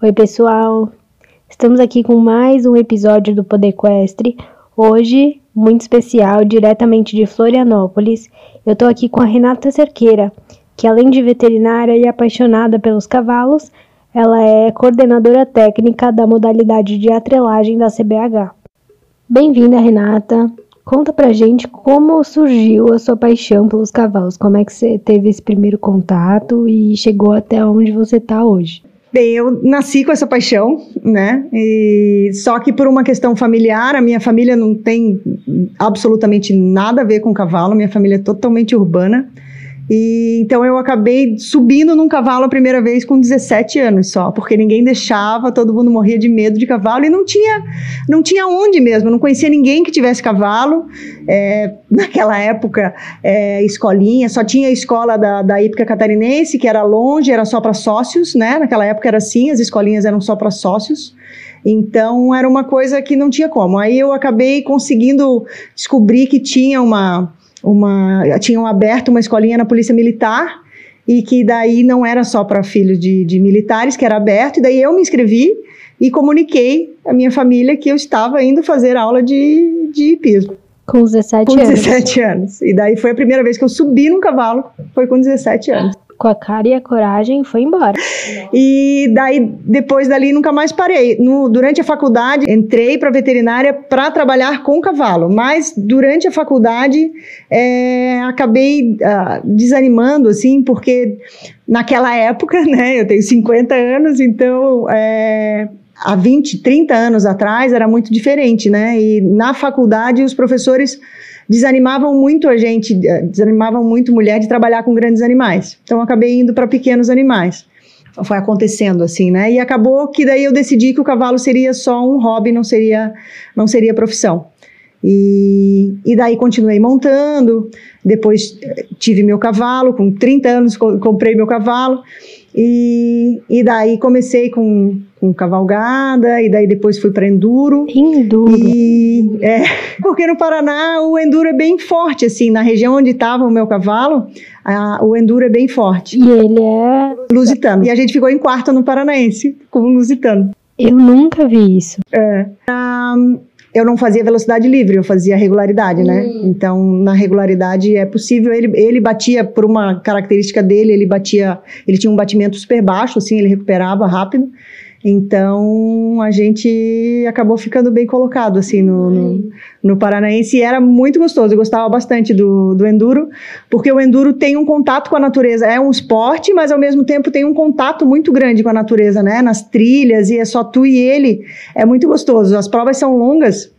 Oi, pessoal! Estamos aqui com mais um episódio do Poder Equestre. Hoje, muito especial, diretamente de Florianópolis. Eu tô aqui com a Renata Cerqueira, que além de veterinária e apaixonada pelos cavalos, ela é coordenadora técnica da modalidade de atrelagem da CBH. Bem-vinda, Renata! Conta pra gente como surgiu a sua paixão pelos cavalos, como é que você teve esse primeiro contato e chegou até onde você tá hoje. Bem, eu nasci com essa paixão, né? E só que por uma questão familiar, a minha família não tem absolutamente nada a ver com cavalo, minha família é totalmente urbana. E então eu acabei subindo num cavalo a primeira vez com 17 anos só, porque ninguém deixava, todo mundo morria de medo de cavalo e não tinha, não tinha onde mesmo, não conhecia ninguém que tivesse cavalo. É, naquela época, é, escolinha, só tinha a escola da, da Ípica Catarinense, que era longe, era só para sócios, né? Naquela época era assim, as escolinhas eram só para sócios. Então era uma coisa que não tinha como. Aí eu acabei conseguindo descobrir que tinha uma uma tinham aberto uma escolinha na polícia militar e que daí não era só para filhos de, de militares que era aberto e daí eu me inscrevi e comuniquei à minha família que eu estava indo fazer aula de, de hipismo. Com 17 com anos. 17 anos. E daí foi a primeira vez que eu subi num cavalo, foi com 17 anos. Com a cara e a coragem foi embora. E daí, depois dali, nunca mais parei. No, durante a faculdade, entrei para veterinária para trabalhar com cavalo, mas durante a faculdade, é, acabei uh, desanimando, assim, porque naquela época, né, eu tenho 50 anos, então. É, há 20, 30 anos atrás era muito diferente, né? E na faculdade os professores desanimavam muito a gente, eh, desanimavam muito mulher de trabalhar com grandes animais. Então acabei indo para pequenos animais. Foi acontecendo assim, né? E acabou que daí eu decidi que o cavalo seria só um hobby, não seria, não seria profissão. E, e daí continuei montando, depois eh, tive meu cavalo, com 30 anos comprei meu cavalo, e, e daí comecei com, com cavalgada, e daí depois fui para enduro. Enduro. E, é, porque no Paraná o enduro é bem forte, assim, na região onde estava o meu cavalo, a, o enduro é bem forte. E ele é. Lusitano. E a gente ficou em quarto no Paranaense, com o Lusitano. Eu nunca vi isso. É. Um, eu não fazia velocidade livre, eu fazia regularidade, né? Hum. Então, na regularidade é possível. Ele, ele batia por uma característica dele, ele batia, ele tinha um batimento super baixo, assim, ele recuperava rápido. Então a gente acabou ficando bem colocado assim no, no, no, Paranaense e era muito gostoso. Eu gostava bastante do, do enduro, porque o enduro tem um contato com a natureza. É um esporte, mas ao mesmo tempo tem um contato muito grande com a natureza, né? Nas trilhas e é só tu e ele. É muito gostoso. As provas são longas.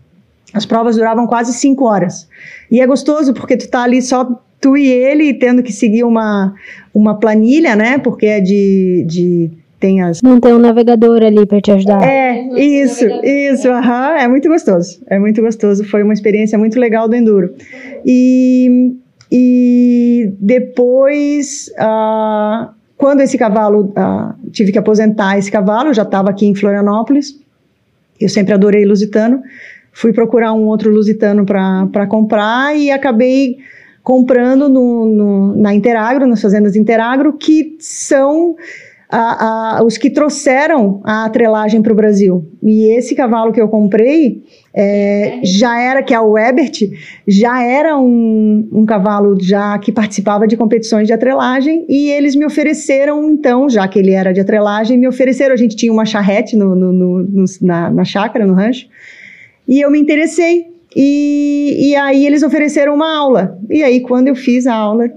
As provas duravam quase cinco horas. E é gostoso porque tu tá ali só tu e ele tendo que seguir uma, uma planilha, né? Porque é de, de tem as. Não tem um navegador ali para te ajudar. É, isso, isso, aham, é muito gostoso. É muito gostoso. Foi uma experiência muito legal do Enduro. E, e depois, uh, quando esse cavalo, uh, tive que aposentar esse cavalo, já estava aqui em Florianópolis. Eu sempre adorei lusitano. Fui procurar um outro lusitano para comprar e acabei comprando no, no, na Interagro, nas fazendas Interagro, que são a, a, os que trouxeram a atrelagem para o Brasil. E esse cavalo que eu comprei é, já era, que é o Ebert, já era um, um cavalo já que participava de competições de atrelagem e eles me ofereceram, então, já que ele era de atrelagem, me ofereceram, a gente tinha uma charrete no, no, no, na, na chácara, no rancho, e eu me interessei. E, e aí eles ofereceram uma aula. E aí, quando eu fiz a aula,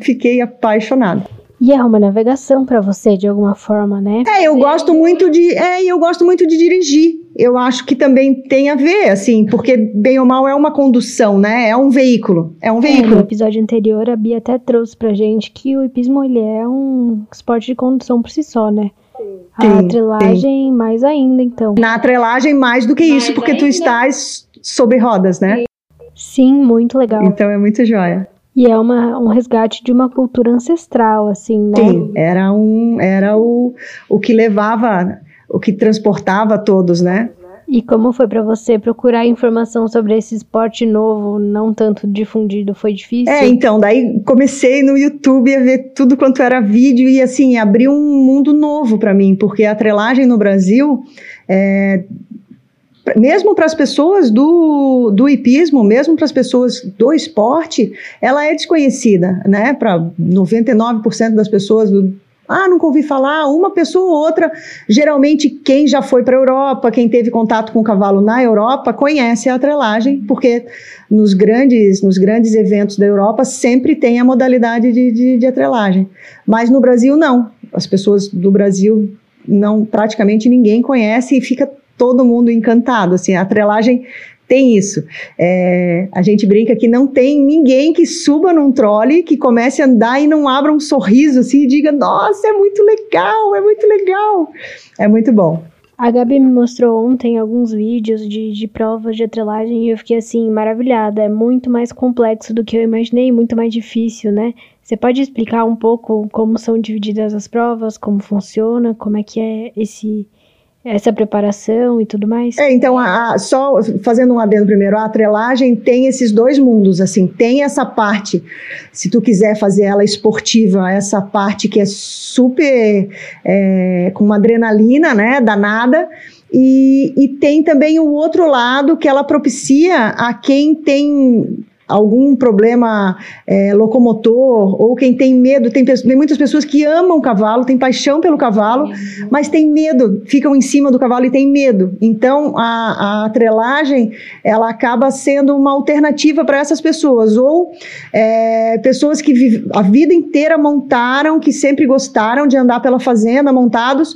fiquei apaixonada. E é uma navegação para você de alguma forma, né? É, eu gosto muito de, é, eu gosto muito de dirigir. Eu acho que também tem a ver, assim, porque bem ou mal é uma condução, né? É um veículo, é um veículo. É, no episódio anterior a Bia até trouxe pra gente que o hipismo ele é um esporte de condução por si só, né? A tem, atrelagem tem. mais ainda, então. Na atrelagem mais do que mais isso, porque ainda. tu estás sobre rodas, né? Sim, muito legal. Então é muito joia. E é uma, um resgate de uma cultura ancestral, assim, né? Sim, era, um, era o, o que levava, o que transportava todos, né? E como foi para você procurar informação sobre esse esporte novo, não tanto difundido? Foi difícil? É, então, daí comecei no YouTube a ver tudo quanto era vídeo e assim, abriu um mundo novo para mim, porque a trelagem no Brasil é, mesmo para as pessoas do, do hipismo, mesmo para as pessoas do esporte, ela é desconhecida, né? Para 99% das pessoas do, ah, nunca ouvi falar, uma pessoa ou outra. Geralmente, quem já foi para a Europa, quem teve contato com o cavalo na Europa, conhece a atrelagem, porque nos grandes, nos grandes eventos da Europa sempre tem a modalidade de, de, de atrelagem. Mas no Brasil, não. As pessoas do Brasil, não praticamente ninguém conhece e fica todo mundo encantado. Assim, a atrelagem tem isso. É, a gente brinca que não tem ninguém que suba num trole, que comece a andar e não abra um sorriso assim e diga: Nossa, é muito legal, é muito legal. É muito bom. A Gabi me mostrou ontem alguns vídeos de, de provas de atrelagem e eu fiquei assim, maravilhada. É muito mais complexo do que eu imaginei, muito mais difícil, né? Você pode explicar um pouco como são divididas as provas, como funciona, como é que é esse essa preparação e tudo mais? É, então, a, a, só fazendo um adendo primeiro, a atrelagem tem esses dois mundos, assim, tem essa parte, se tu quiser fazer ela esportiva, essa parte que é super, é, com uma adrenalina, né, danada, e, e tem também o outro lado que ela propicia a quem tem algum problema é, locomotor, ou quem tem medo, tem, tem, muitas pessoas que amam o cavalo, tem paixão pelo cavalo, mas tem medo, ficam em cima do cavalo e tem medo. Então a, a trelagem ela acaba sendo uma alternativa para essas pessoas, ou é, pessoas que a vida inteira montaram, que sempre gostaram de andar pela fazenda montados,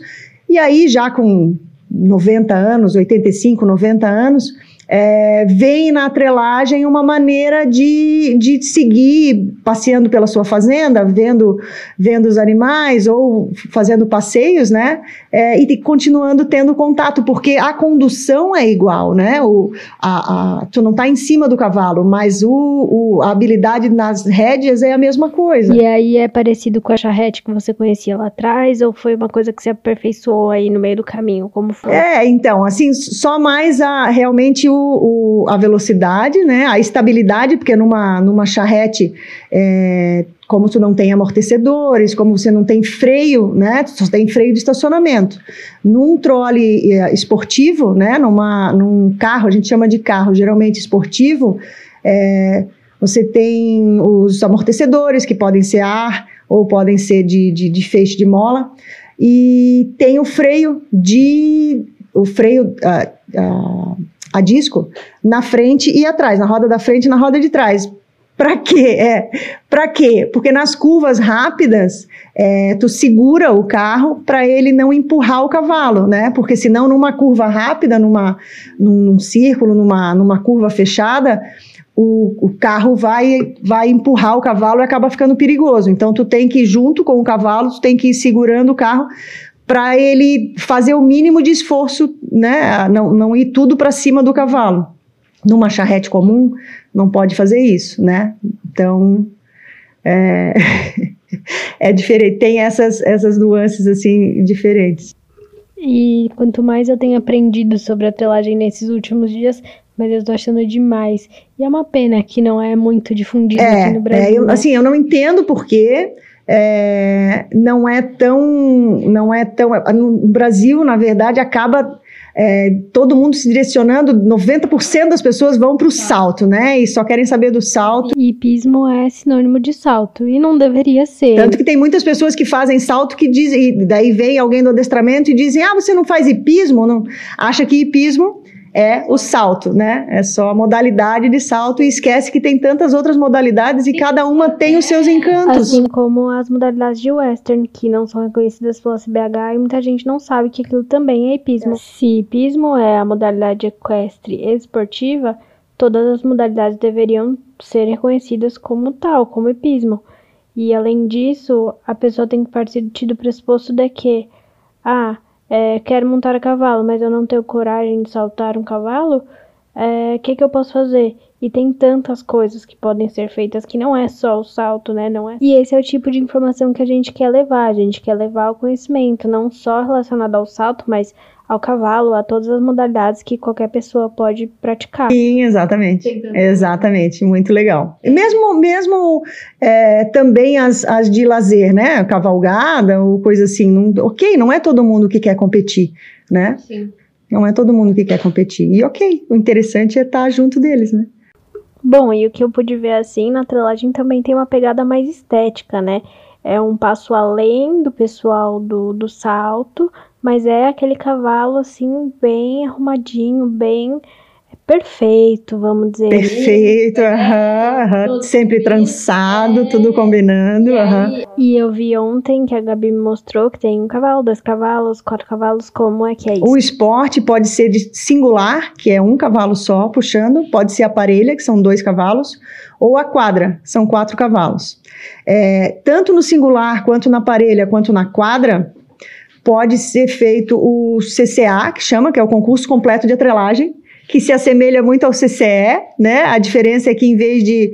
e aí já com 90 anos, 85, 90 anos, é, veem na atrelagem uma maneira de, de seguir passeando pela sua fazenda, vendo, vendo os animais ou fazendo passeios, né? É, e continuando tendo contato, porque a condução é igual, né? O, a, a tu não está em cima do cavalo, mas o, o, a habilidade nas rédeas é a mesma coisa. E aí é parecido com a charrete que você conhecia lá atrás, ou foi uma coisa que se aperfeiçoou aí no meio do caminho? Como foi? É, então, assim, só mais a realmente o o, a velocidade, né, a estabilidade, porque numa, numa charrete, é, como tu não tem amortecedores, como você não tem freio, né, só tem freio de estacionamento. Num trole é, esportivo, né, numa, num carro, a gente chama de carro geralmente esportivo, é, você tem os amortecedores, que podem ser ar ou podem ser de, de, de feixe de mola, e tem o freio de o freio uh, uh, a disco na frente e atrás, na roda da frente e na roda de trás. Para quê? É, para quê? Porque nas curvas rápidas, é, tu segura o carro para ele não empurrar o cavalo, né? Porque senão numa curva rápida, numa, num, círculo, numa, numa curva fechada, o, o, carro vai, vai empurrar o cavalo e acaba ficando perigoso. Então tu tem que ir junto com o cavalo, tu tem que ir segurando o carro para ele fazer o mínimo de esforço, né? Não, não ir tudo para cima do cavalo. Numa charrete comum, não pode fazer isso, né? Então, é, é diferente, tem essas, essas nuances assim diferentes. E quanto mais eu tenho aprendido sobre a telagem nesses últimos dias, mas eu estou achando demais. E é uma pena que não é muito difundido é, aqui no Brasil. É, eu, né? Assim, eu não entendo porquê é, não é tão, não é tão, no Brasil, na verdade, acaba é, todo mundo se direcionando, 90% das pessoas vão para o salto, né? E só querem saber do salto. E hipismo é sinônimo de salto, e não deveria ser. Tanto que tem muitas pessoas que fazem salto que dizem, e daí vem alguém do adestramento e dizem, ah, você não faz hipismo? Não, acha que hipismo é o salto, né? É só a modalidade de salto e esquece que tem tantas outras modalidades e cada uma tem os seus encantos. Assim como as modalidades de western, que não são reconhecidas pela CBH e muita gente não sabe que aquilo também é hipismo. Se hipismo é a modalidade equestre esportiva, todas as modalidades deveriam ser reconhecidas como tal, como hipismo. E além disso, a pessoa tem que partir do pressuposto de que, ah, é, quero montar a cavalo, mas eu não tenho coragem de saltar um cavalo, o é, que, que eu posso fazer? E tem tantas coisas que podem ser feitas que não é só o salto, né? Não é. E esse é o tipo de informação que a gente quer levar. A gente quer levar o conhecimento, não só relacionado ao salto, mas ao cavalo, a todas as modalidades que qualquer pessoa pode praticar. Sim, exatamente. Exatamente, muito legal. E mesmo, mesmo é, também as, as de lazer, né? Cavalgada ou coisa assim. Não, ok, não é todo mundo que quer competir, né? Sim. Não é todo mundo que quer competir. E ok, o interessante é estar junto deles, né? Bom, e o que eu pude ver assim na trelagem também tem uma pegada mais estética, né? É um passo além do pessoal do, do salto, mas é aquele cavalo assim, bem arrumadinho, bem perfeito, vamos dizer. Perfeito, aham, aham. sempre trançado, tudo combinando. Aham. E eu vi ontem que a Gabi me mostrou que tem um cavalo, dois cavalos, quatro cavalos, como é que é isso? O esporte pode ser de singular, que é um cavalo só puxando, pode ser a parelha, que são dois cavalos, ou a quadra, são quatro cavalos. É, tanto no singular, quanto na parelha, quanto na quadra, pode ser feito o CCA, que chama, que é o concurso completo de atrelagem, que se assemelha muito ao CCE, né? A diferença é que em vez de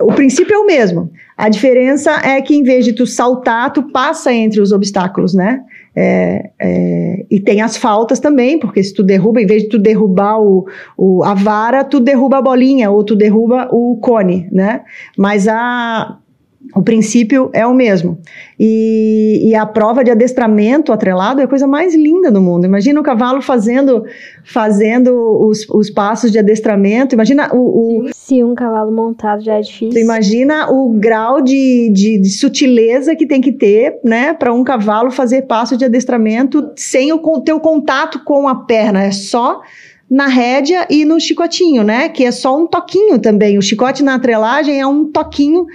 o princípio é o mesmo. A diferença é que em vez de tu saltar, tu passa entre os obstáculos, né? É, é, e tem as faltas também, porque se tu derruba, em vez de tu derrubar o, o, a vara, tu derruba a bolinha ou tu derruba o cone, né? Mas a, o princípio é o mesmo. E, e, a prova de adestramento atrelado é a coisa mais linda do mundo. Imagina o cavalo fazendo, fazendo os, os passos de adestramento. Imagina o, o, Se um cavalo montado já é difícil. Imagina o grau de, de, de sutileza que tem que ter né, para um cavalo fazer passo de adestramento sem o ter o contato com a perna. É só na rédea e no chicotinho, né? Que é só um toquinho também. O chicote na atrelagem é um toquinho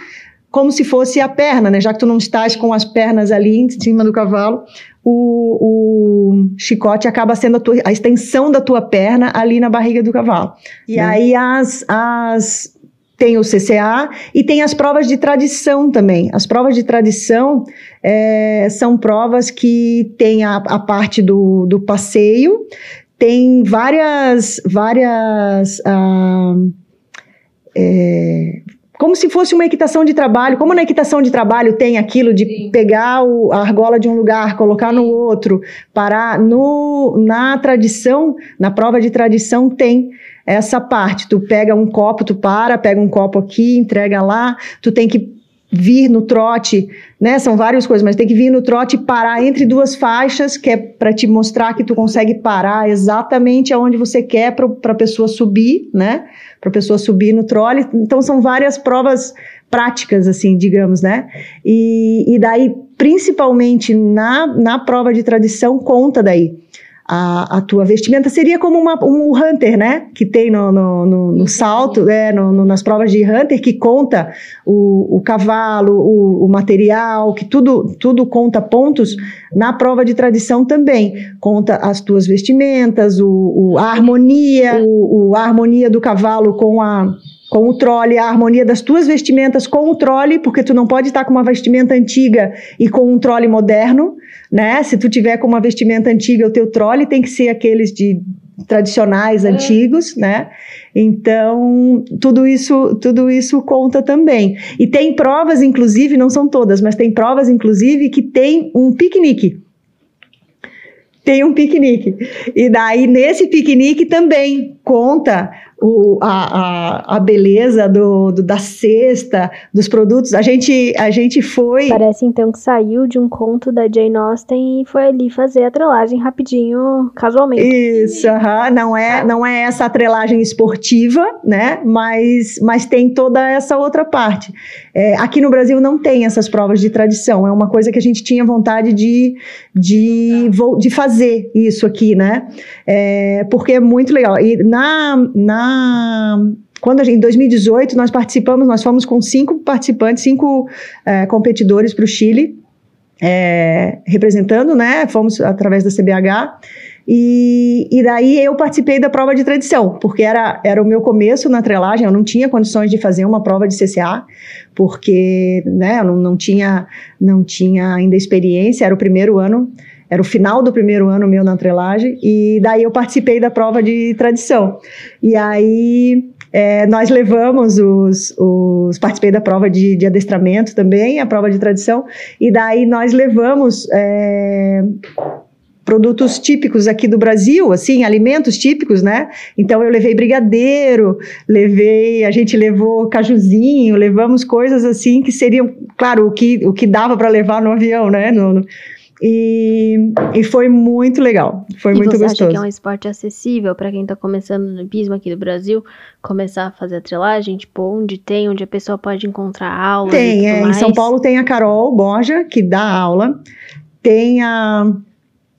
como se fosse a perna, né? Já que tu não estás com as pernas ali em cima do cavalo, o, o chicote acaba sendo a, tua, a, extensão da tua perna ali na barriga do cavalo. E aí as, as tem o CCA e tem as provas de tradição também. As provas de tradição é, são provas que tem a, a parte do, do passeio, tem várias várias ah, é, como se fosse uma equitação de trabalho, como na equitação de trabalho tem aquilo de Sim. pegar o, a argola de um lugar, colocar no outro, parar. No, na tradição, na prova de tradição, tem essa parte. Tu pega um copo, tu para, pega um copo aqui, entrega lá, tu tem que vir no trote, né? São várias coisas, mas tem que vir no trote e parar entre duas faixas, que é para te mostrar que tu consegue parar exatamente aonde você quer para a pessoa subir, né? Para a pessoa subir no trole. Então são várias provas práticas, assim, digamos, né? E, e daí, principalmente na, na prova de tradição, conta daí a, a tua vestimenta seria como uma, um hunter, né? Que tem no, no, no, no salto, é, no, no, nas provas de hunter, que conta o, o cavalo, o, o, material, que tudo, tudo conta pontos. Na prova de tradição também conta as tuas vestimentas, o, o a harmonia, o, o, a harmonia do cavalo com a com o trole, a harmonia das tuas vestimentas com o trole, porque tu não pode estar com uma vestimenta antiga e com um trole moderno, né? Se tu tiver com uma vestimenta antiga, o teu trole tem que ser aqueles de tradicionais é. antigos, né? Então, tudo isso, tudo isso conta também. E tem provas inclusive, não são todas, mas tem provas inclusive que tem um piquenique tem um piquenique. E daí, nesse piquenique também conta o, a, a, a beleza do, do, da cesta, dos produtos. A gente, a gente foi. Parece então que saiu de um conto da Jane Austen e foi ali fazer a trelagem rapidinho, casualmente. Isso, não, é, não é essa trelagem esportiva, né? Mas, mas tem toda essa outra parte. É, aqui no Brasil não tem essas provas de tradição, é uma coisa que a gente tinha vontade de, de, de fazer isso aqui, né? É, porque é muito legal. E na, na quando gente, em 2018 nós participamos, nós fomos com cinco participantes, cinco é, competidores para o Chile, é, representando, né? Fomos através da CBH. E, e daí eu participei da prova de tradição, porque era, era o meu começo na trelagem, eu não tinha condições de fazer uma prova de CCA, porque né, eu não, não, tinha, não tinha ainda experiência, era o primeiro ano era o final do primeiro ano meu na atrelagem, e daí eu participei da prova de tradição. E aí é, nós levamos os, os, Participei da prova de, de, adestramento também, a prova de tradição, e daí nós levamos. É, produtos típicos aqui do Brasil, assim, alimentos típicos, né? Então eu levei brigadeiro, levei, a gente levou cajuzinho, levamos coisas assim que seriam, claro, o que, o que dava para levar no avião, né? No, no, e, e foi muito legal, foi e muito você gostoso. Acha que é um esporte acessível para quem está começando no hipismo aqui do Brasil, começar a fazer a trilagem, tipo, onde tem, onde a pessoa pode encontrar aula? Tem, é, em São Paulo tem a Carol Borja, que dá aula, tem a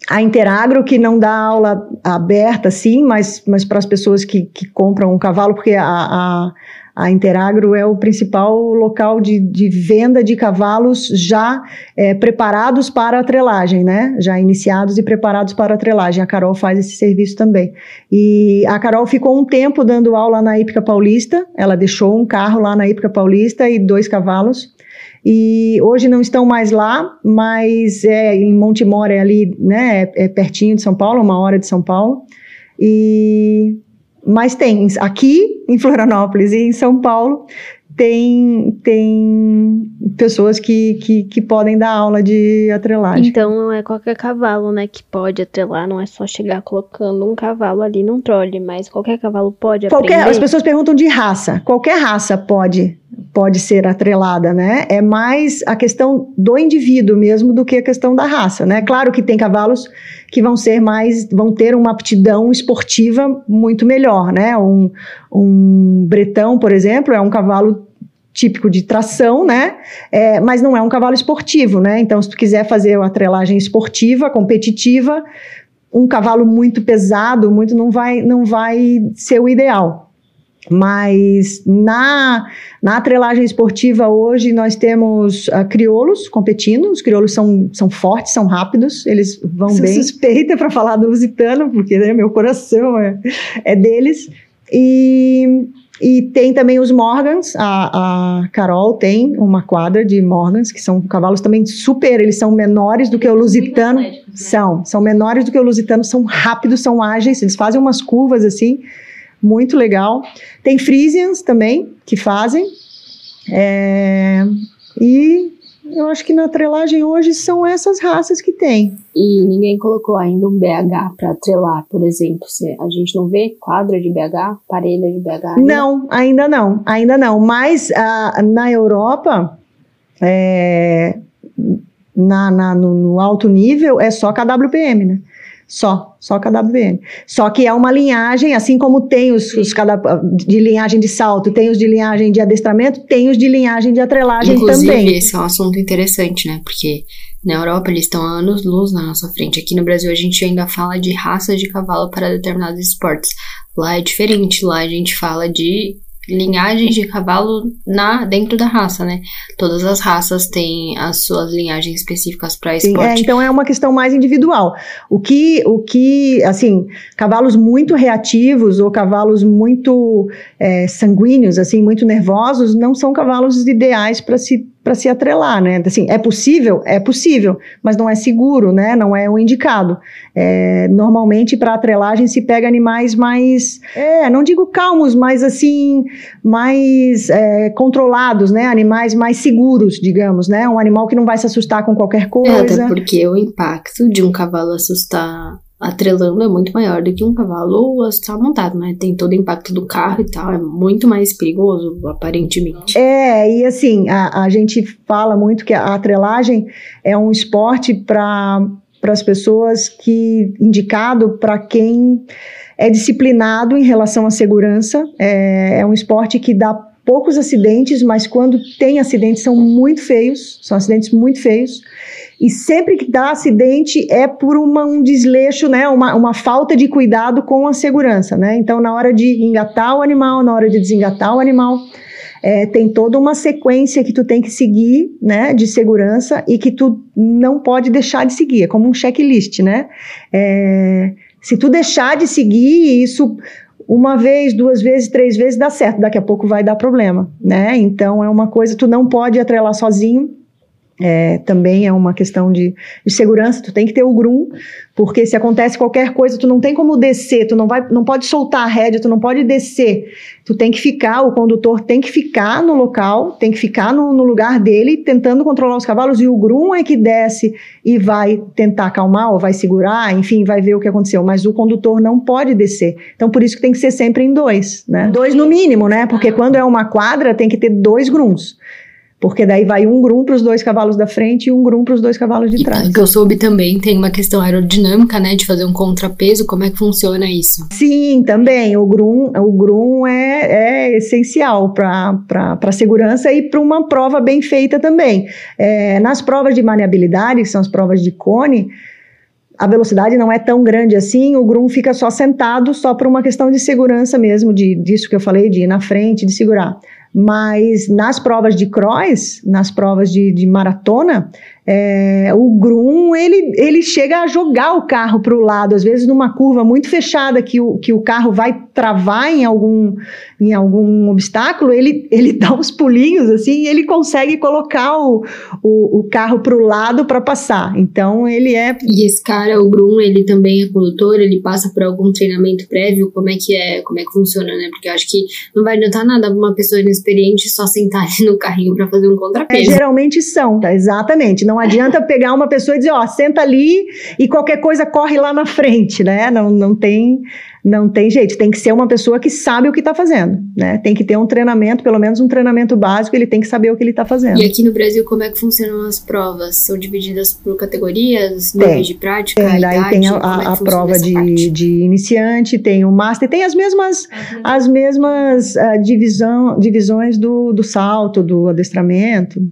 a Interagro, que não dá aula aberta, sim, mas, mas para as pessoas que, que compram um cavalo, porque a, a, a Interagro é o principal local de, de venda de cavalos já é, preparados para a trelagem, né? Já iniciados e preparados para a trelagem. A Carol faz esse serviço também. E a Carol ficou um tempo dando aula na Ípica Paulista, ela deixou um carro lá na Ípica Paulista e dois cavalos e hoje não estão mais lá, mas é em Montemor, é ali, né, é, é pertinho de São Paulo, uma hora de São Paulo. E mas tem aqui em Florianópolis e em São Paulo tem, tem pessoas que, que, que, podem dar aula de atrelagem. Então não é qualquer cavalo, né, que pode atrelar, não é só chegar colocando um cavalo ali num trole, mas qualquer cavalo pode qualquer, aprender. As pessoas perguntam de raça. Qualquer raça pode pode ser atrelada, né? É mais a questão do indivíduo mesmo do que a questão da raça, né? Claro que tem cavalos que vão ser mais, vão ter uma aptidão esportiva muito melhor, né? Um, um bretão, por exemplo, é um cavalo típico de tração, né? É, mas não é um cavalo esportivo, né? Então, se tu quiser fazer uma atrelagem esportiva, competitiva, um cavalo muito pesado, muito não vai, não vai ser o ideal. Mas na, na atrelagem esportiva hoje nós temos uh, crioulos competindo. Os crioulos são, são fortes, são rápidos, eles vão Sou bem. suspeita para falar do lusitano, porque né, meu coração é, é deles. E, e tem também os Morgans. A, a Carol tem uma quadra de Morgans, que são cavalos também super. Eles são menores do que o lusitano. Né? São, são menores do que o lusitano, são rápidos, são ágeis. Eles fazem umas curvas assim muito legal. Tem Frisians também, que fazem. É, e eu acho que na trelagem hoje são essas raças que tem. E ninguém colocou ainda um BH para trelar, por exemplo. A gente não vê quadra de BH, parelha de BH? Ainda? Não, ainda não, ainda não. Mas uh, na Europa, é, na, na no, no, alto nível, é só KWPM, né? Só, só KWN. Só que é uma linhagem, assim como tem os, os de linhagem de salto, tem os de linhagem de adestramento, tem os de linhagem de atrelagem Inclusive, também. Inclusive, esse é um assunto interessante, né? Porque na Europa eles estão a anos luz na nossa frente. Aqui no Brasil a gente ainda fala de raças de cavalo para determinados esportes. Lá é diferente, lá a gente fala de linhagens de cavalo na dentro da raça, né? Todas as raças têm as suas linhagens específicas para esporte. É, então é uma questão mais individual. O que, o que, assim, cavalos muito reativos ou cavalos muito é, sanguíneos, assim, muito nervosos, não são cavalos ideais para se para se atrelar, né? Assim, é possível? É possível, mas não é seguro, né? Não é o indicado. É, normalmente, para atrelagem, se pega animais mais, é, não digo calmos, mas assim, mais é, controlados, né? Animais mais seguros, digamos, né? Um animal que não vai se assustar com qualquer coisa. É, até porque o impacto de um cavalo assustar atrelando é muito maior do que um cavalo estar montado, né? Tem todo o impacto do carro e tal, é muito mais perigoso, aparentemente. É, e assim, a, a gente fala muito que a atrelagem é um esporte para as pessoas que indicado para quem é disciplinado em relação à segurança. É, é um esporte que dá poucos acidentes, mas quando tem acidentes são muito feios, são acidentes muito feios. E sempre que dá acidente é por uma, um desleixo, né, uma, uma falta de cuidado com a segurança, né? Então, na hora de engatar o animal, na hora de desengatar o animal, é, tem toda uma sequência que tu tem que seguir, né, de segurança e que tu não pode deixar de seguir. É como um checklist, né? É, se tu deixar de seguir, isso uma vez, duas vezes, três vezes dá certo, daqui a pouco vai dar problema, né? Então é uma coisa, tu não pode atrelar sozinho, é, também é uma questão de, de, segurança, tu tem que ter o grum, porque se acontece qualquer coisa, tu não tem como descer, tu não, vai, não pode soltar a rédea, tu não pode descer, tu tem que ficar, o condutor tem que ficar no local, tem que ficar no, no lugar dele, tentando controlar os cavalos, e o grum é que desce e vai tentar acalmar, ou vai segurar, enfim, vai ver o que aconteceu, mas o condutor não pode descer, então por isso que tem que ser sempre em dois, né, dois no mínimo, né, porque quando é uma quadra, tem que ter dois grums, porque daí vai um grum para os dois cavalos da frente e um grum para os dois cavalos de trás. E que eu soube também, tem uma questão aerodinâmica, né, de fazer um contrapeso, como é que funciona isso? Sim, também, o grum, o grum é, é essencial para a segurança e para uma prova bem feita também. É, nas provas de maniabilidade, que são as provas de cone, a velocidade não é tão grande assim, o Grum fica só sentado, só por uma questão de segurança mesmo, de, disso que eu falei, de ir na frente, de segurar. Mas nas provas de cross, nas provas de, de maratona, é, o Grum ele, ele chega a jogar o carro para o lado, às vezes numa curva muito fechada que o, que o carro vai travar em algum, em algum obstáculo, ele, ele dá uns pulinhos assim e ele consegue colocar o, o, o carro para o lado para passar. Então ele é. E esse cara, o Grum, ele também é condutor, ele passa por algum treinamento prévio? Como é que é, como é que funciona, né? Porque eu acho que não vai adiantar nada uma pessoa inexperiente só sentar ali no carrinho para fazer um contrapeso. É, geralmente são, tá? Exatamente. Não não adianta pegar uma pessoa e dizer, ó, senta ali e qualquer coisa corre lá na frente, né? Não, não tem não tem jeito, tem que ser uma pessoa que sabe o que está fazendo, né? Tem que ter um treinamento, pelo menos um treinamento básico, ele tem que saber o que ele está fazendo. E aqui no Brasil, como é que funcionam as provas? São divididas por categorias, níveis de prática, tem, daí idade, tem a, a, é a prova de, de iniciante, tem o master, tem as mesmas, uhum. as mesmas uh, divisão, divisões do, do salto, do adestramento,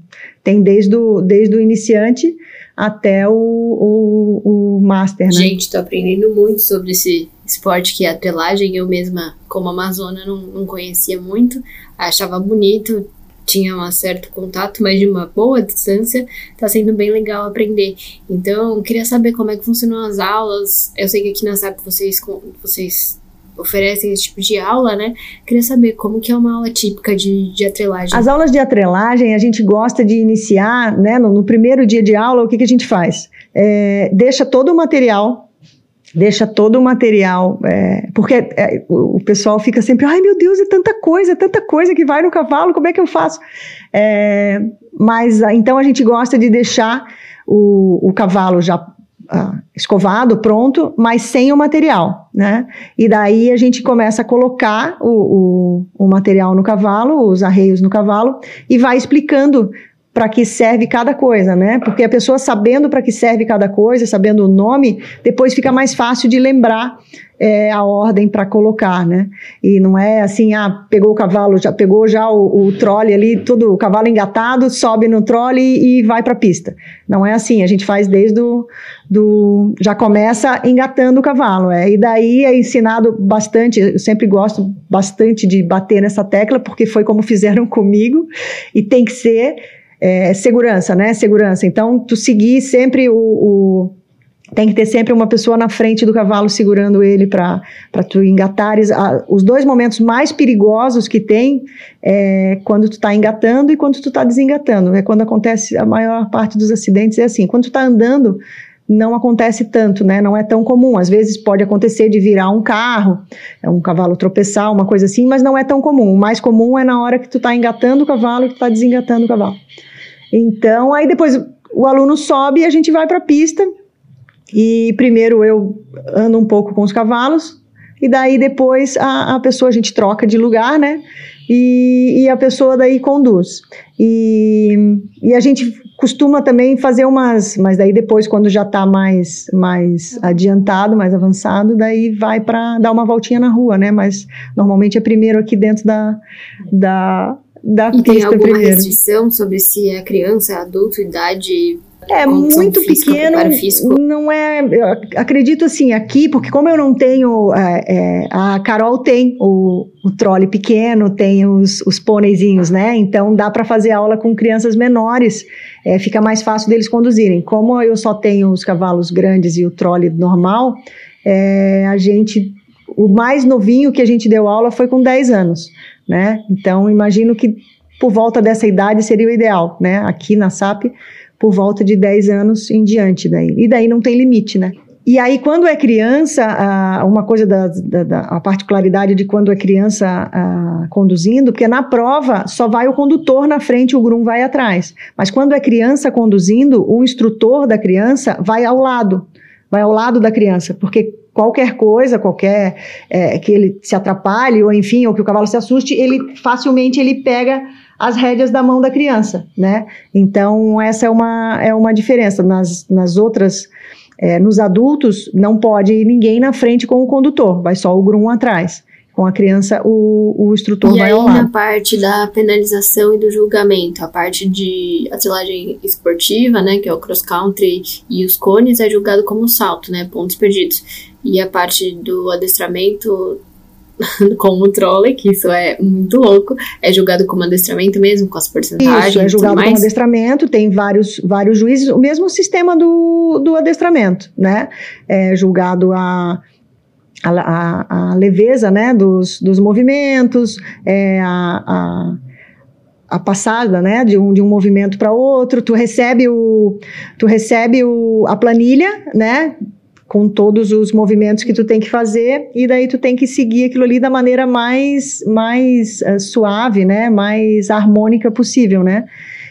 tem desde o, desde o iniciante até o, o, o master, né? Gente, tô aprendendo muito sobre esse esporte que é a telagem. Eu mesma, como amazona, não, não conhecia muito, achava bonito, tinha um certo contato, mas de uma boa distância, tá sendo bem legal aprender. Então, queria saber como é que funcionam as aulas. Eu sei que aqui na SAP vocês, vocês oferecem esse tipo de aula, né? Queria saber como que é uma aula típica de, de atrelagem. As aulas de atrelagem, a gente gosta de iniciar, né? No, no primeiro dia de aula, o que, que a gente faz? É, deixa todo o material deixa todo o material, é, porque é, o, pessoal fica sempre, ai meu Deus, é tanta coisa, é tanta coisa que vai no cavalo, como é que eu faço? É, mas então a gente gosta de deixar o, o cavalo já ah, escovado, pronto, mas sem o material, né? E daí a gente começa a colocar o, o, o material no cavalo, os arreios no cavalo, e vai explicando para que serve cada coisa, né? Porque a pessoa sabendo para que serve cada coisa, sabendo o nome, depois fica mais fácil de lembrar é, a ordem para colocar, né? E não é assim, ah, pegou o cavalo, já pegou já o, o trole ali, tudo, o cavalo engatado, sobe no trole e, vai para a pista. Não é assim, a gente faz desde o, do, já começa engatando o cavalo, é. E daí é ensinado bastante, eu sempre gosto bastante de bater nessa tecla, porque foi como fizeram comigo, e tem que ser é, segurança, né? Segurança. Então, tu seguir sempre o, o, Tem que ter sempre uma pessoa na frente do cavalo segurando ele para tu engatares. Os dois momentos mais perigosos que tem é quando tu está engatando e quando tu está desengatando. É quando acontece a maior parte dos acidentes. É assim, quando tu está andando não acontece tanto, né? Não é tão comum. Às vezes pode acontecer de virar um carro, é um cavalo tropeçar, uma coisa assim, mas não é tão comum. O mais comum é na hora que tu está engatando o cavalo e tu está desengatando o cavalo. Então, aí depois o aluno sobe e a gente vai para a pista. E primeiro eu ando um pouco com os cavalos, e daí depois a, a pessoa, a gente troca de lugar, né? E, e a pessoa daí conduz. E, e a gente costuma também fazer umas, mas daí depois quando já está mais mais adiantado, mais avançado, daí vai para dar uma voltinha na rua, né? Mas normalmente é primeiro aqui dentro da, da da e tem alguma primeiro. restrição sobre se é criança, adulto, idade é muito pequeno, não é. Acredito assim aqui, porque como eu não tenho, é, é, a Carol tem o, o trole pequeno, tem os, os pôneizinhos, né? Então dá para fazer aula com crianças menores, é, fica mais fácil deles conduzirem. Como eu só tenho os cavalos grandes e o trole normal, é, a gente, o mais novinho que a gente deu aula foi com 10 anos né? Então, imagino que por volta dessa idade seria o ideal, né? Aqui na SAP, por volta de 10 anos em diante daí. E daí não tem limite, né? E aí, quando é criança, uma coisa da, da, da a particularidade de quando é criança conduzindo, porque na prova só vai o condutor na frente, o grum vai atrás. Mas quando é criança conduzindo, o instrutor da criança vai ao lado, vai ao lado da criança, porque qualquer coisa, qualquer é, que ele se atrapalhe ou enfim, ou que o cavalo se assuste, ele facilmente ele pega as rédeas da mão da criança, né? Então essa é uma é uma diferença nas, nas outras é, nos adultos não pode ir ninguém na frente com o condutor, vai só o grum atrás. Com a criança, o, o instrutor e vai aí, ao lado. na parte da penalização e do julgamento, a parte de atlagem esportiva, né, que é o cross country e os cones, é julgado como salto, né, pontos perdidos. E a parte do adestramento como trolley, que isso é muito louco, é julgado como adestramento mesmo, com as porcentagens. Isso, é julgado como adestramento, tem vários, vários juízes, o mesmo sistema do, do adestramento, né? É julgado a. A, a, a leveza né, dos, dos movimentos, é, a, a a passada, né, de um, de um movimento para outro, tu recebe o tu recebe o, a planilha, né, com todos os movimentos que tu tem que fazer e daí tu tem que seguir aquilo ali da maneira mais mais uh, suave, né, mais harmônica possível, né?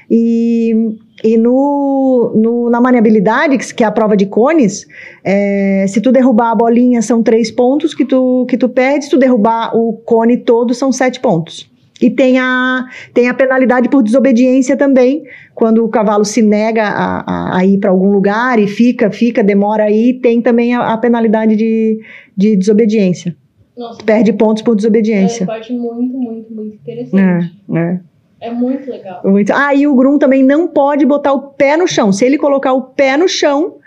E, e no, no, na maniabilidade, que é a prova de cones, é, se tu derrubar a bolinha são três pontos que tu, que tu perde, se tu derrubar o cone todo são sete pontos. E tem a, tem a penalidade por desobediência também, quando o cavalo se nega a, a, a ir para algum lugar e fica, fica, demora aí, tem também a, a penalidade de, de desobediência. Nossa, Perde pontos por desobediência. É uma parte muito, muito, muito interessante. É, é. É muito legal. Muito. Ah, e o Grum também não pode botar o pé no chão. Se ele colocar o pé no chão,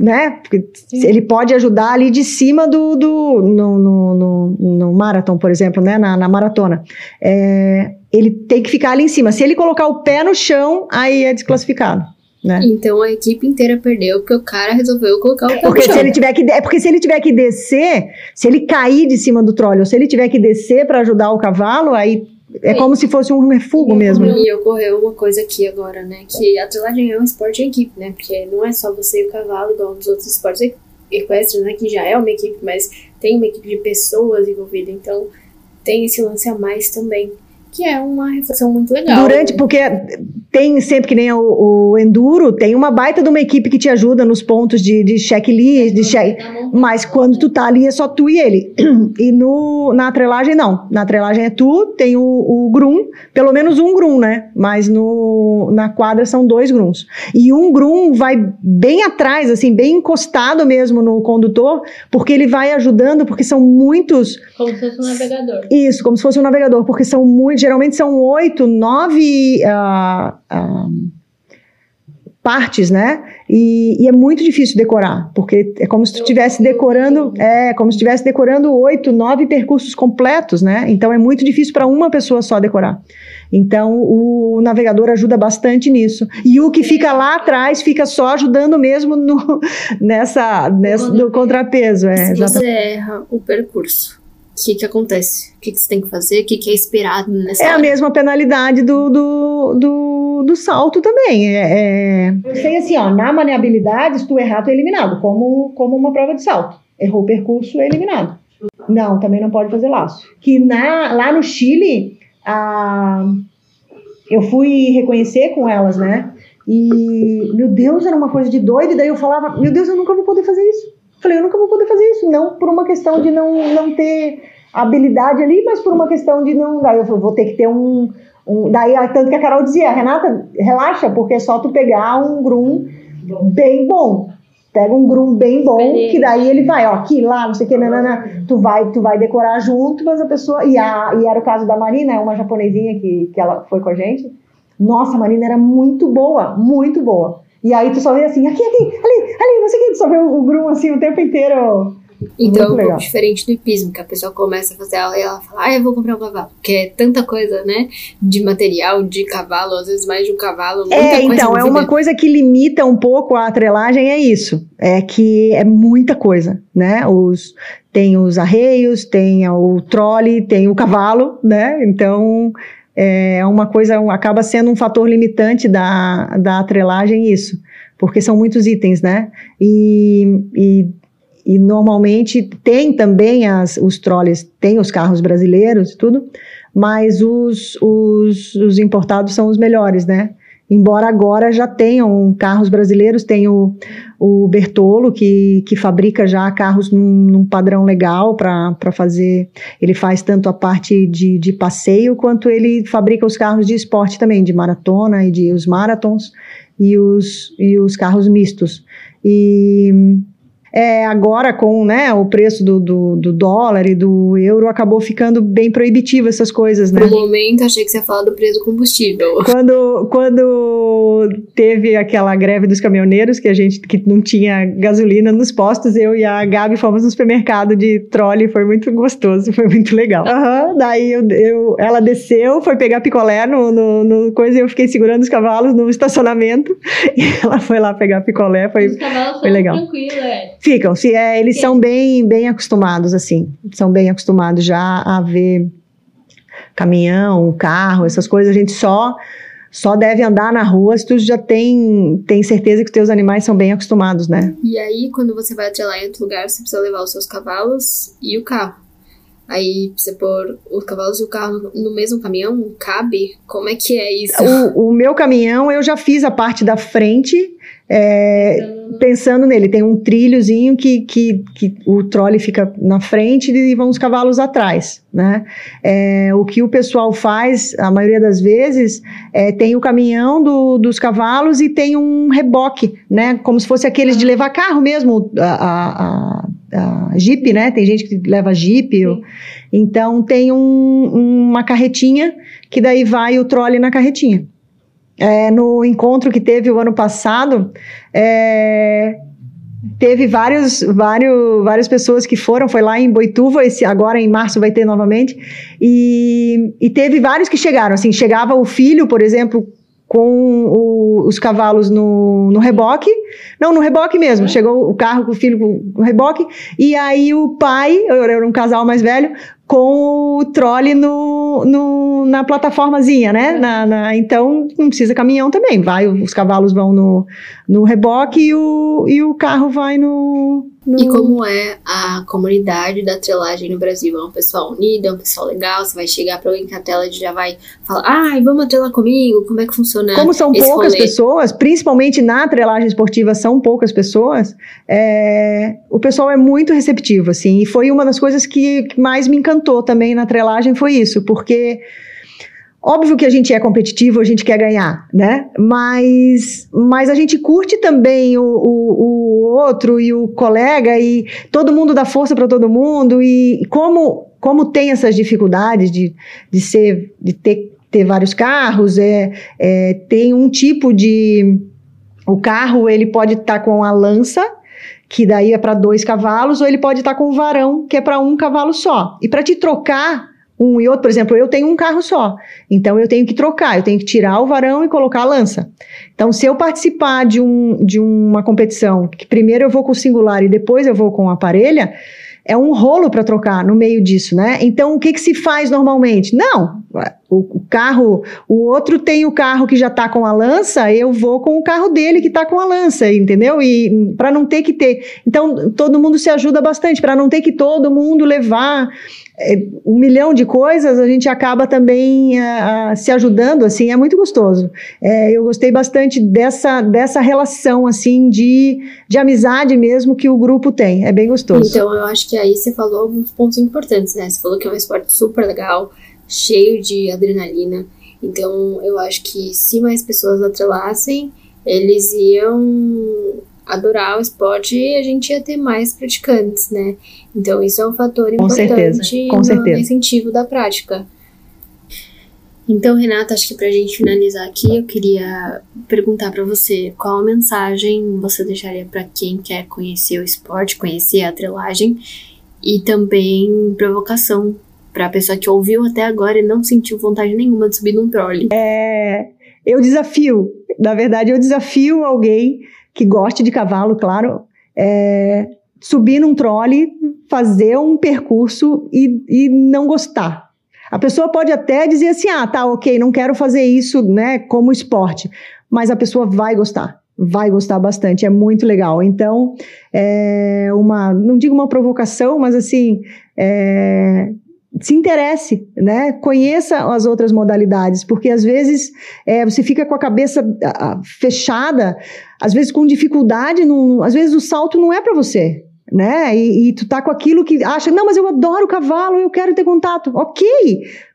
né? Porque Sim. ele pode ajudar ali de cima do, do no, no, no, no marathon, por exemplo, né? Na, na maratona. É, ele tem que ficar ali em cima. Se ele colocar o pé no chão, aí é desclassificado. Né? Então a equipe inteira perdeu porque o cara resolveu colocar o pé Porque no chão. se ele tiver que é porque se ele tiver que descer, se ele cair de cima do trole, ou se ele tiver que descer para ajudar o cavalo, aí é Sim. como se fosse um refugo mesmo. né? E ocorreu uma coisa aqui agora, né? Que a atlagem é um esporte em equipe, né? Porque não é só você e o cavalo, igual nos outros esportes equ- equestres, né? Que já é uma equipe, mas tem uma equipe de pessoas envolvida. Então tem esse lance a mais também. Que é uma reflexão muito legal. Durante, porque tem sempre que nem o, o Enduro, tem uma baita de uma equipe que te ajuda nos pontos de, de checklist, de check, mas quando tu tá ali é só tu e ele. E no, na atrelagem não. Na atrelagem é tu, tem o, o grum, pelo menos um grum, né? Mas no, na quadra são dois grums. E um grum vai bem atrás, assim, bem encostado mesmo no condutor, porque ele vai ajudando, porque são muitos Como se fosse um navegador. isso, como se fosse um navegador, porque são muito, geralmente são oito, nove ah, ah, partes, né? E, e é muito difícil decorar, porque é como se tu estivesse decorando, é como se estivesse decorando oito, nove percursos completos, né? Então é muito difícil para uma pessoa só decorar. Então o navegador ajuda bastante nisso. E o que fica lá atrás fica só ajudando mesmo no, nessa, nessa no contrapeso, é, Se você erra o percurso, o que que acontece? O que que você tem que fazer? O que que é esperado nessa É a hora? mesma penalidade do, do, do, do salto também. É, é... Eu sei assim, ó, na maneabilidade, se tu errar, tu é eliminado, como, como uma prova de salto. Errou o percurso, é eliminado. Não, também não pode fazer laço. Que na, lá no Chile, a, eu fui reconhecer com elas, né? E, meu Deus, era uma coisa de doido. E daí eu falava, meu Deus, eu nunca vou poder fazer isso. Falei, eu nunca vou poder fazer isso. Não por uma questão de não, não ter habilidade ali, mas por uma questão de não. Daí eu falei, vou ter que ter um. um daí, tanto que a Carol dizia, Renata, relaxa, porque é só tu pegar um grum bem bom. Pega um grum bem bom, Experiente. que daí ele vai, ó, aqui, lá, não sei o que, nanana, tu vai, tu vai decorar junto, mas a pessoa. E, a, e era o caso da Marina, uma japonesinha que, que ela foi com a gente. Nossa, a Marina era muito boa, muito boa. E aí tu só vê assim, aqui, aqui, ali, ali, não sei o que, tu só vê o, o grum assim o tempo inteiro. Então é Muito um legal. pouco diferente do hipismo, que a pessoa começa a fazer aula e ela fala, ah, eu vou comprar um cavalo. Porque é tanta coisa, né? De material, de cavalo, às vezes mais de um cavalo. É, então, é uma coisa que limita um pouco a atrelagem, é isso. É que é muita coisa, né? Os, tem os arreios, tem o trole, tem o cavalo, né? Então, é uma coisa, acaba sendo um fator limitante da, da atrelagem isso, porque são muitos itens, né? E, e, e normalmente tem também as, os trolleys, tem os carros brasileiros e tudo, mas os, os, os importados são os melhores, né? Embora agora já tenham carros brasileiros, tem o, o Bertolo, que, que fabrica já carros num, num padrão legal para fazer. Ele faz tanto a parte de, de passeio, quanto ele fabrica os carros de esporte também, de maratona e de os maratons e os, e os carros mistos. E é, agora, com né, o preço do, do, do, dólar e do euro, acabou ficando bem proibitivo essas coisas, né? No momento, achei que você ia falar do preço do combustível. Quando, quando teve aquela greve dos caminhoneiros, que a gente que não tinha gasolina nos postos, eu e a Gabi fomos no supermercado de trolley, foi muito gostoso, foi muito legal. Uhum, daí eu, eu, ela desceu, foi pegar picolé no, no, no coisa e eu fiquei segurando os cavalos no estacionamento. E ela foi lá pegar picolé, foi, Os cavalos foi legal. tranquilos, é. Ficam, se é, eles são bem, bem acostumados, assim, são bem acostumados já a ver caminhão, carro, essas coisas, a gente só só deve andar na rua se tu já tem, tem certeza que os teus animais são bem acostumados, né? E aí, quando você vai atrelar em outro lugar, você precisa levar os seus cavalos e o carro. Aí precisa pôr os cavalos e o carro no mesmo caminhão? Cabe? Como é que é isso? O, o meu caminhão, eu já fiz a parte da frente, é, pensando nele. Tem um trilhozinho que, que, que o trolley fica na frente e vão os cavalos atrás, né? É, o que o pessoal faz, a maioria das vezes, é, tem o caminhão do, dos cavalos e tem um reboque, né? Como se fosse aqueles de levar carro mesmo, a, a, a, Jeep, né? Tem gente que leva Jeep. ou- então tem um- uma carretinha que daí vai o trolley na carretinha. É, no encontro que teve o ano passado, é, teve vários, vários, várias pessoas que foram, foi lá em Boituva, esse, agora em março vai ter novamente, e, e teve vários que chegaram, assim, chegava o filho, por exemplo, com o- os cavalos no, no reboque, não, no reboque mesmo, chegou o carro com o filho com o reboque, e aí o pai, era um casal mais velho, com o trolley no, no- na plataformazinha, né? Na, na- então não precisa caminhão também. Vai, os cavalos vão no, no reboque e o, e o carro vai no. No- E como é a comunidade da atrelagem no Brasil? É um pessoal unido, é um pessoal legal? Você vai chegar pra alguém que a tela já vai falar, ai, vamos atrelar comigo? Como é que funciona Como são poucas rolê? pessoas, principalmente na atrelagem esportiva, são poucas pessoas, é, o pessoal é muito receptivo, assim, e foi uma das coisas que, mais me encantou também na atrelagem, foi isso, porque óbvio que a gente é competitivo, a gente quer ganhar, né, mas, mas a gente curte também o, o, o outro e o colega, e todo mundo dá força para todo mundo, e como, como tem essas dificuldades de, de ser, de ter ter vários carros, é, é, tem um tipo de. O carro ele pode estar com a lança, que daí é para dois cavalos, ou ele pode estar com o varão, que é para um cavalo só. E para te trocar um e outro, por exemplo, eu tenho um carro só, então eu tenho que trocar, eu tenho que tirar o varão e colocar a lança. Então, se eu participar de, um, de uma competição, que primeiro eu vou com o singular e depois eu vou com a parelha, é um rolo para trocar no meio disso, né? Então, o que, que se faz normalmente? Não, o, o carro, o outro tem o carro que já está com a lança, eu vou com o carro dele que está com a lança, entendeu? E para não ter que ter. Então, todo mundo se ajuda bastante, para não ter que todo mundo levar um milhão de coisas, a gente acaba também ah, ah, se ajudando, assim, é muito gostoso. É, eu gostei bastante dessa, dessa relação, assim, de, de amizade mesmo que o grupo tem, é bem gostoso. Então, eu acho que aí você falou alguns pontos importantes, né? Você falou que é um esporte super legal, cheio de adrenalina. Então, eu acho que se mais pessoas atrelassem, eles iam adorar o esporte e a gente ia ter mais praticantes, né? Então, isso é um fator Com importante certeza, com no certeza. incentivo da prática. Então, Renata, acho que pra gente finalizar aqui, eu queria perguntar pra você qual mensagem você deixaria pra quem quer conhecer o esporte, conhecer a atrelagem e também provocação pra pessoa que ouviu até agora e não sentiu vontade nenhuma de subir num trolley. eu desafio, na verdade, eu desafio alguém que goste de cavalo, claro, é, subir num trolley, fazer um percurso e, e não gostar. A pessoa pode até dizer assim: ah, tá, ok, não quero fazer isso, né, como esporte, mas a pessoa vai gostar. Vai gostar bastante, é muito legal. Então, é uma, não digo uma provocação, mas assim, é, se interesse, né? Conheça as outras modalidades, porque às vezes é, você fica com a cabeça fechada, às vezes com dificuldade, às vezes o salto não é para você né? E, e, tu tá com aquilo que acha, não, mas eu adoro cavalo, eu quero ter contato. Ok,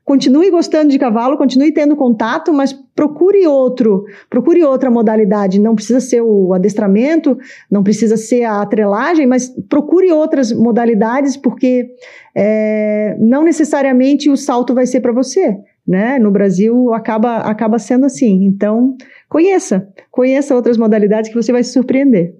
continue gostando de cavalo, continue tendo contato, mas procure outro, procure outra modalidade. Não precisa ser o adestramento, não precisa ser a atrelagem, mas procure outras modalidades, porque é, não necessariamente o salto vai ser para você. Né? No Brasil acaba, acaba sendo assim. Então, conheça, conheça outras modalidades que você vai se surpreender.